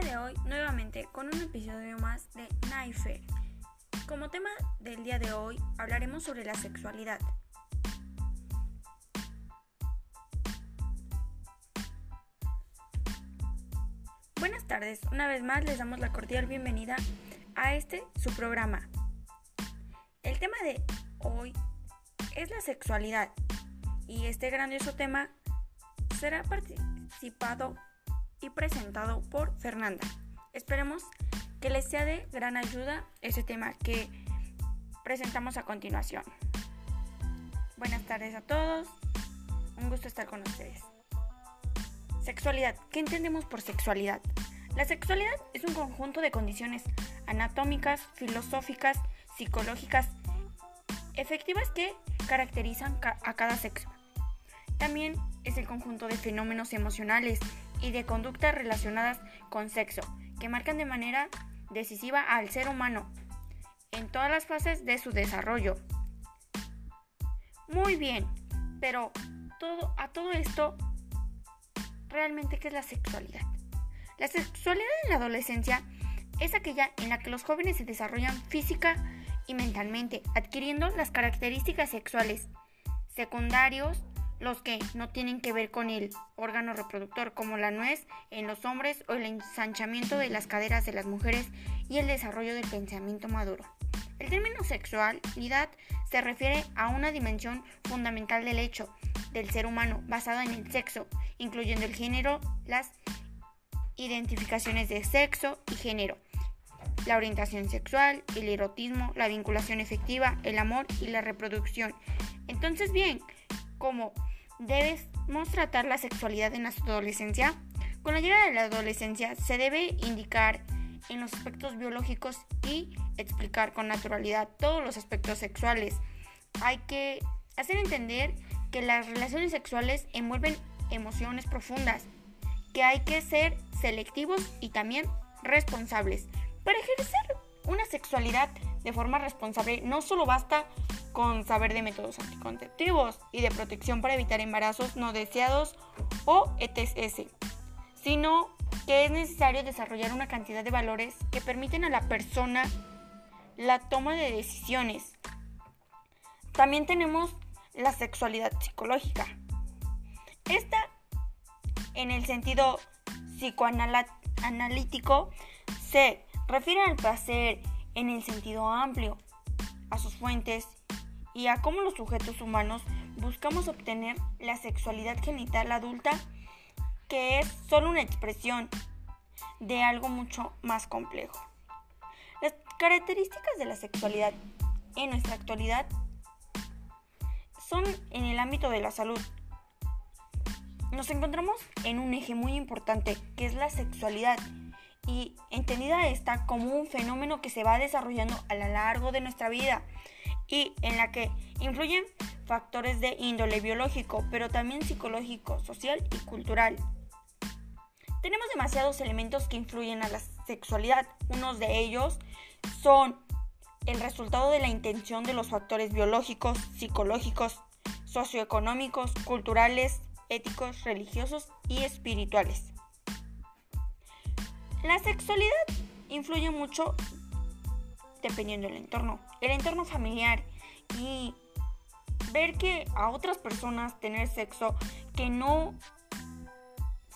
día de hoy nuevamente con un episodio más de Naifer. Como tema del día de hoy hablaremos sobre la sexualidad. Buenas tardes, una vez más les damos la cordial bienvenida a este su programa. El tema de hoy es la sexualidad y este grandioso tema será participado presentado por Fernanda. Esperemos que les sea de gran ayuda ese tema que presentamos a continuación. Buenas tardes a todos, un gusto estar con ustedes. Sexualidad. ¿Qué entendemos por sexualidad? La sexualidad es un conjunto de condiciones anatómicas, filosóficas, psicológicas, efectivas que caracterizan a cada sexo. También es el conjunto de fenómenos emocionales y de conductas relacionadas con sexo, que marcan de manera decisiva al ser humano en todas las fases de su desarrollo. Muy bien, pero todo, a todo esto, ¿realmente qué es la sexualidad? La sexualidad en la adolescencia es aquella en la que los jóvenes se desarrollan física y mentalmente, adquiriendo las características sexuales secundarios los que no tienen que ver con el órgano reproductor, como la nuez en los hombres o el ensanchamiento de las caderas de las mujeres y el desarrollo del pensamiento maduro. El término sexualidad se refiere a una dimensión fundamental del hecho del ser humano basada en el sexo, incluyendo el género, las identificaciones de sexo y género, la orientación sexual, el erotismo, la vinculación efectiva, el amor y la reproducción. Entonces, bien, como debemos tratar la sexualidad en la adolescencia. Con la llegada de la adolescencia se debe indicar en los aspectos biológicos y explicar con naturalidad todos los aspectos sexuales. Hay que hacer entender que las relaciones sexuales envuelven emociones profundas, que hay que ser selectivos y también responsables. Para ejercer una sexualidad de forma responsable no solo basta con saber de métodos anticonceptivos y de protección para evitar embarazos no deseados o ETS, sino que es necesario desarrollar una cantidad de valores que permiten a la persona la toma de decisiones. También tenemos la sexualidad psicológica. Esta, en el sentido psicoanalítico, se refiere al placer en el sentido amplio, a sus fuentes y a cómo los sujetos humanos buscamos obtener la sexualidad genital adulta, que es solo una expresión de algo mucho más complejo. Las características de la sexualidad en nuestra actualidad son en el ámbito de la salud. Nos encontramos en un eje muy importante que es la sexualidad y entendida esta como un fenómeno que se va desarrollando a lo largo de nuestra vida y en la que influyen factores de índole biológico, pero también psicológico, social y cultural. Tenemos demasiados elementos que influyen a la sexualidad. Unos de ellos son el resultado de la intención de los factores biológicos, psicológicos, socioeconómicos, culturales, éticos, religiosos y espirituales. La sexualidad influye mucho dependiendo del entorno. El entorno familiar y ver que a otras personas tener sexo que no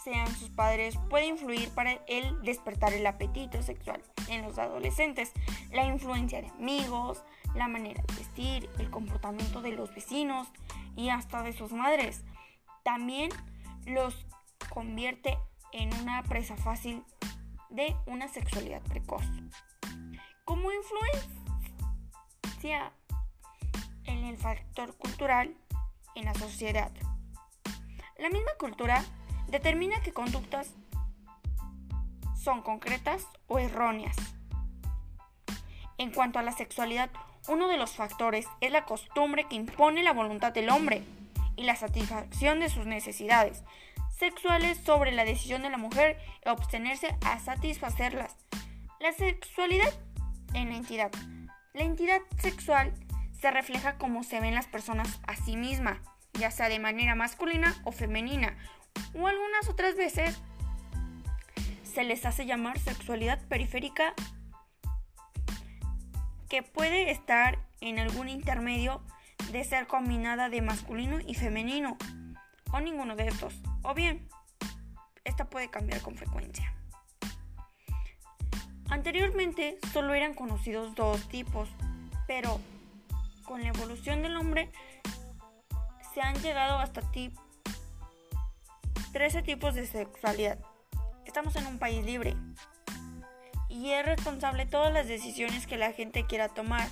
sean sus padres puede influir para el despertar el apetito sexual en los adolescentes. La influencia de amigos, la manera de vestir, el comportamiento de los vecinos y hasta de sus madres. También los convierte en una presa fácil de una sexualidad precoz como influencia en el factor cultural en la sociedad. La misma cultura determina qué conductas son concretas o erróneas. En cuanto a la sexualidad, uno de los factores es la costumbre que impone la voluntad del hombre y la satisfacción de sus necesidades sexuales sobre la decisión de la mujer de obtenerse a satisfacerlas. La sexualidad en la entidad. La entidad sexual se refleja como se ven las personas a sí misma, ya sea de manera masculina o femenina, o algunas otras veces se les hace llamar sexualidad periférica que puede estar en algún intermedio de ser combinada de masculino y femenino, o ninguno de estos, o bien, esta puede cambiar con frecuencia. Anteriormente solo eran conocidos dos tipos, pero con la evolución del hombre se han llegado hasta 13 tipos de sexualidad. Estamos en un país libre y es responsable todas las decisiones que la gente quiera tomar.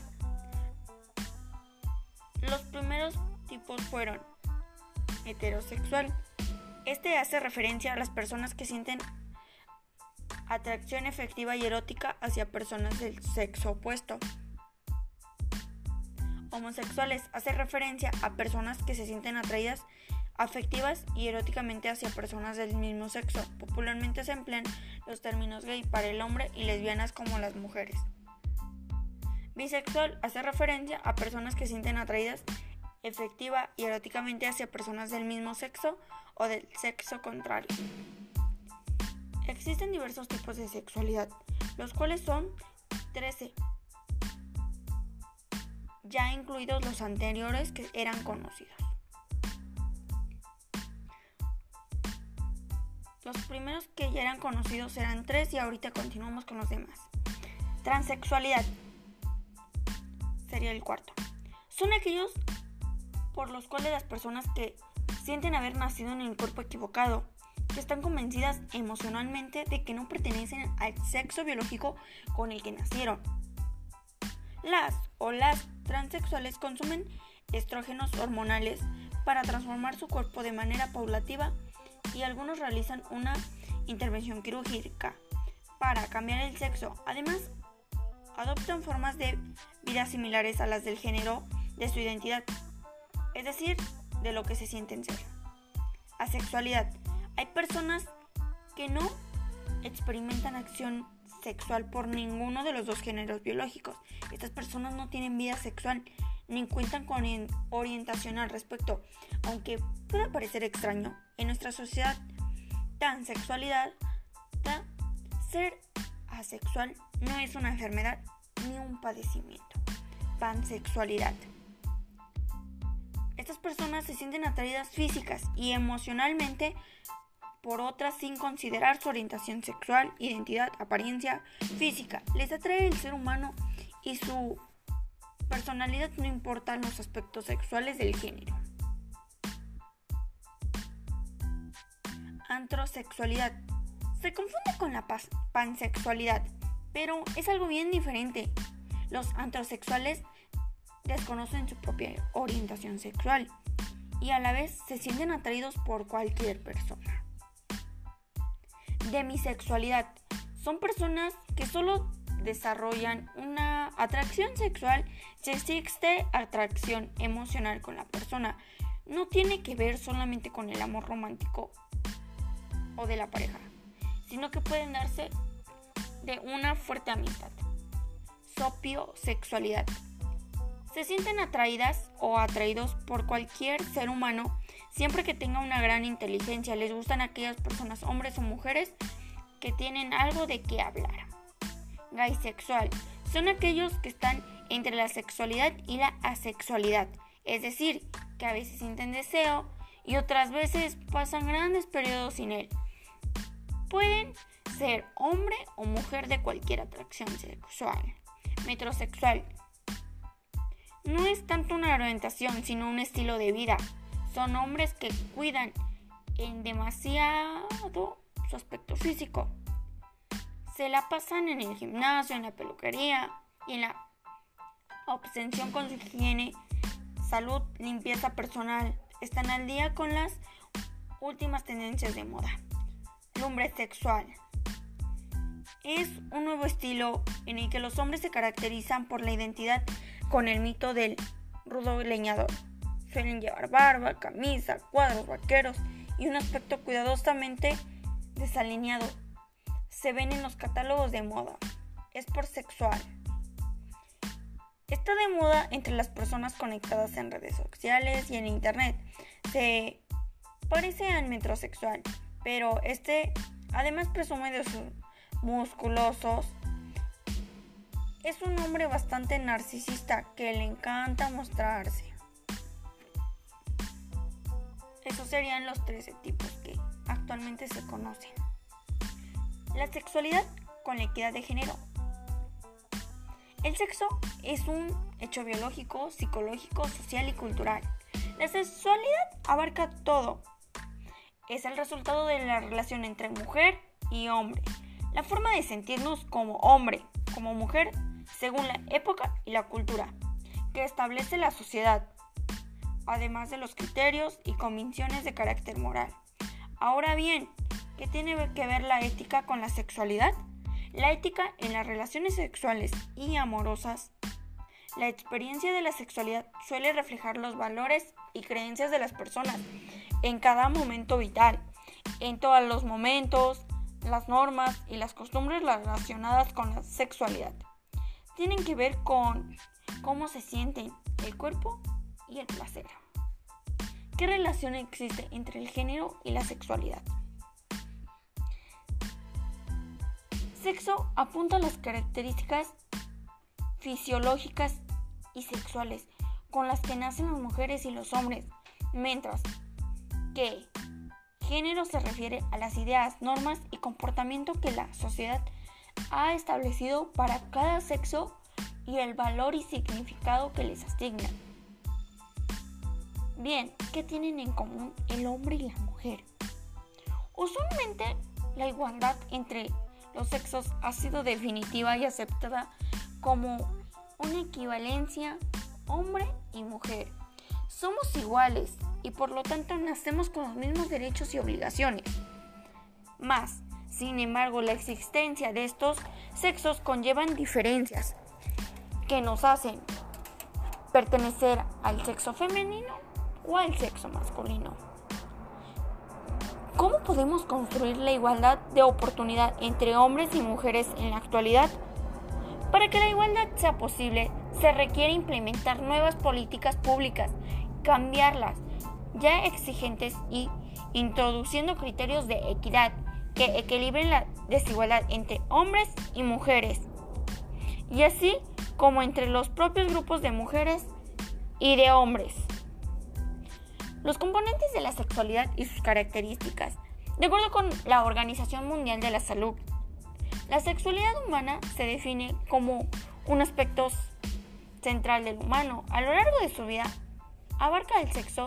Los primeros tipos fueron heterosexual. Este hace referencia a las personas que sienten atracción efectiva y erótica hacia personas del sexo opuesto. Homosexuales hace referencia a personas que se sienten atraídas afectivas y eróticamente hacia personas del mismo sexo. Popularmente se emplean los términos gay para el hombre y lesbianas como las mujeres. Bisexual hace referencia a personas que sienten atraídas efectiva y eróticamente hacia personas del mismo sexo o del sexo contrario. Existen diversos tipos de sexualidad, los cuales son 13, ya incluidos los anteriores que eran conocidos. Los primeros que ya eran conocidos eran tres y ahorita continuamos con los demás. Transexualidad sería el cuarto. Son aquellos por los cuales las personas que sienten haber nacido en el cuerpo equivocado, que están convencidas emocionalmente de que no pertenecen al sexo biológico con el que nacieron. Las o las transexuales consumen estrógenos hormonales para transformar su cuerpo de manera paulativa y algunos realizan una intervención quirúrgica para cambiar el sexo. Además, adoptan formas de vida similares a las del género de su identidad, es decir, de lo que se sienten ser. Asexualidad. Hay personas que no experimentan acción sexual por ninguno de los dos géneros biológicos. Estas personas no tienen vida sexual ni cuentan con orientación al respecto, aunque pueda parecer extraño. En nuestra sociedad, tan sexualidad, ser asexual no es una enfermedad ni un padecimiento. Pansexualidad. Estas personas se sienten atraídas físicas y emocionalmente por otras sin considerar su orientación sexual, identidad, apariencia física. Les atrae el ser humano y su personalidad no importan los aspectos sexuales del género. Antrosexualidad. Se confunde con la pansexualidad, pero es algo bien diferente. Los antrosexuales desconocen su propia orientación sexual y a la vez se sienten atraídos por cualquier persona. Demisexualidad. Son personas que solo desarrollan una atracción sexual si existe atracción emocional con la persona. No tiene que ver solamente con el amor romántico o de la pareja, sino que pueden darse de una fuerte amistad. Sopiosexualidad. Se sienten atraídas o atraídos por cualquier ser humano siempre que tenga una gran inteligencia. Les gustan aquellas personas, hombres o mujeres, que tienen algo de qué hablar sexual son aquellos que están entre la sexualidad y la asexualidad, es decir, que a veces sienten deseo y otras veces pasan grandes periodos sin él. Pueden ser hombre o mujer de cualquier atracción sexual. Metrosexual no es tanto una orientación, sino un estilo de vida. Son hombres que cuidan en demasiado su aspecto físico se la pasan en el gimnasio, en la peluquería y en la obsesión con su higiene, salud, limpieza personal. Están al día con las últimas tendencias de moda. Lumbre sexual. Es un nuevo estilo en el que los hombres se caracterizan por la identidad con el mito del rudo leñador. Suelen llevar barba, camisa, cuadros vaqueros y un aspecto cuidadosamente desalineado se ven en los catálogos de moda. Es por sexual. Está de moda entre las personas conectadas en redes sociales y en internet. Se parece al metrosexual, pero este Además presume de sus musculosos. Es un hombre bastante narcisista que le encanta mostrarse. Esos serían los 13 tipos que actualmente se conocen. La sexualidad con la equidad de género. El sexo es un hecho biológico, psicológico, social y cultural. La sexualidad abarca todo. Es el resultado de la relación entre mujer y hombre. La forma de sentirnos como hombre, como mujer, según la época y la cultura que establece la sociedad, además de los criterios y convicciones de carácter moral. Ahora bien, ¿qué tiene que ver la ética con la sexualidad? La ética en las relaciones sexuales y amorosas. La experiencia de la sexualidad suele reflejar los valores y creencias de las personas en cada momento vital, en todos los momentos, las normas y las costumbres relacionadas con la sexualidad. Tienen que ver con cómo se sienten el cuerpo y el placer. ¿Qué relación existe entre el género y la sexualidad? Sexo apunta a las características fisiológicas y sexuales con las que nacen las mujeres y los hombres, mientras que género se refiere a las ideas, normas y comportamiento que la sociedad ha establecido para cada sexo y el valor y significado que les asigna. Bien, ¿qué tienen en común el hombre y la mujer? Usualmente la igualdad entre los sexos ha sido definitiva y aceptada como una equivalencia hombre y mujer. Somos iguales y por lo tanto nacemos con los mismos derechos y obligaciones. Más, sin embargo, la existencia de estos sexos conllevan diferencias que nos hacen pertenecer al sexo femenino o al sexo masculino. ¿Cómo podemos construir la igualdad de oportunidad entre hombres y mujeres en la actualidad? Para que la igualdad sea posible, se requiere implementar nuevas políticas públicas, cambiarlas ya exigentes y introduciendo criterios de equidad que equilibren la desigualdad entre hombres y mujeres, y así como entre los propios grupos de mujeres y de hombres. Los componentes de la sexualidad y sus características. De acuerdo con la Organización Mundial de la Salud, la sexualidad humana se define como un aspecto central del humano. A lo largo de su vida, abarca el sexo,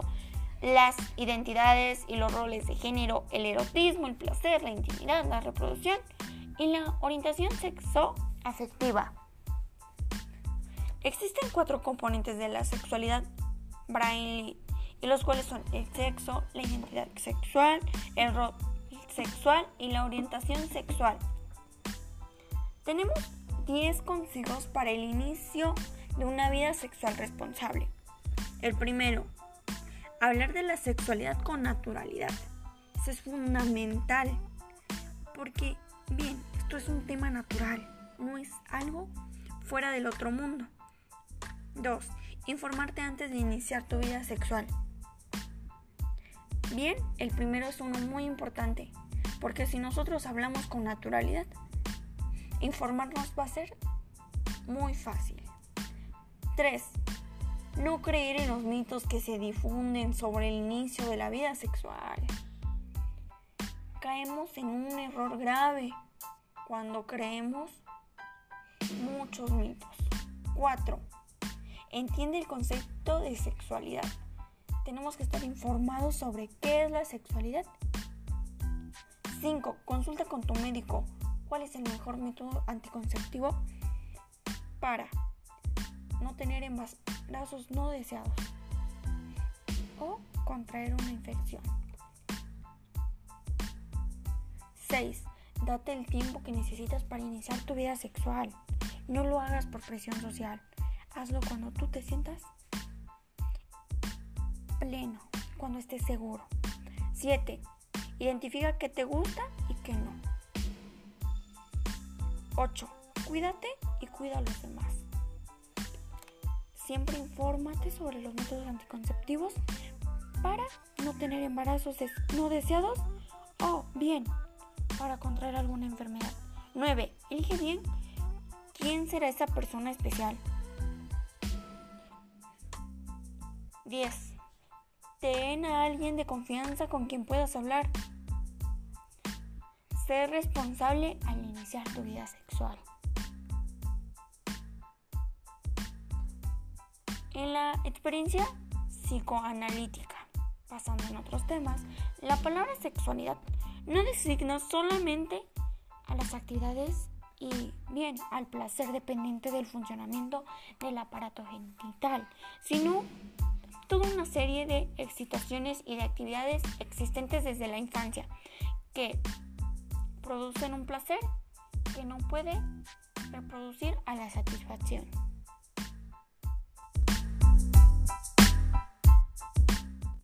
las identidades y los roles de género, el erotismo, el placer, la intimidad, la reproducción y la orientación sexo-afectiva. Existen cuatro componentes de la sexualidad Braille y los cuales son el sexo, la identidad sexual, el rol sexual y la orientación sexual. Tenemos 10 consejos para el inicio de una vida sexual responsable. El primero, hablar de la sexualidad con naturalidad. Eso es fundamental porque, bien, esto es un tema natural, no es algo fuera del otro mundo. 2. Informarte antes de iniciar tu vida sexual. Bien, el primero es uno muy importante, porque si nosotros hablamos con naturalidad, informarnos va a ser muy fácil. 3. No creer en los mitos que se difunden sobre el inicio de la vida sexual. Caemos en un error grave cuando creemos muchos mitos. 4. Entiende el concepto de sexualidad tenemos que estar informados sobre qué es la sexualidad. 5. Consulta con tu médico cuál es el mejor método anticonceptivo para no tener embarazos no deseados o contraer una infección. 6. Date el tiempo que necesitas para iniciar tu vida sexual. No lo hagas por presión social. Hazlo cuando tú te sientas cuando estés seguro. 7. Identifica qué te gusta y qué no. 8. Cuídate y cuida a los demás. Siempre infórmate sobre los métodos anticonceptivos para no tener embarazos no deseados o bien para contraer alguna enfermedad. 9. Elige bien quién será esa persona especial. 10. Ten a alguien de confianza con quien puedas hablar. Ser responsable al iniciar tu vida sexual. En la experiencia psicoanalítica, pasando en otros temas, la palabra sexualidad no designa solamente a las actividades y bien al placer dependiente del funcionamiento del aparato genital, sino toda una serie de excitaciones y de actividades existentes desde la infancia que producen un placer que no puede reproducir a la satisfacción.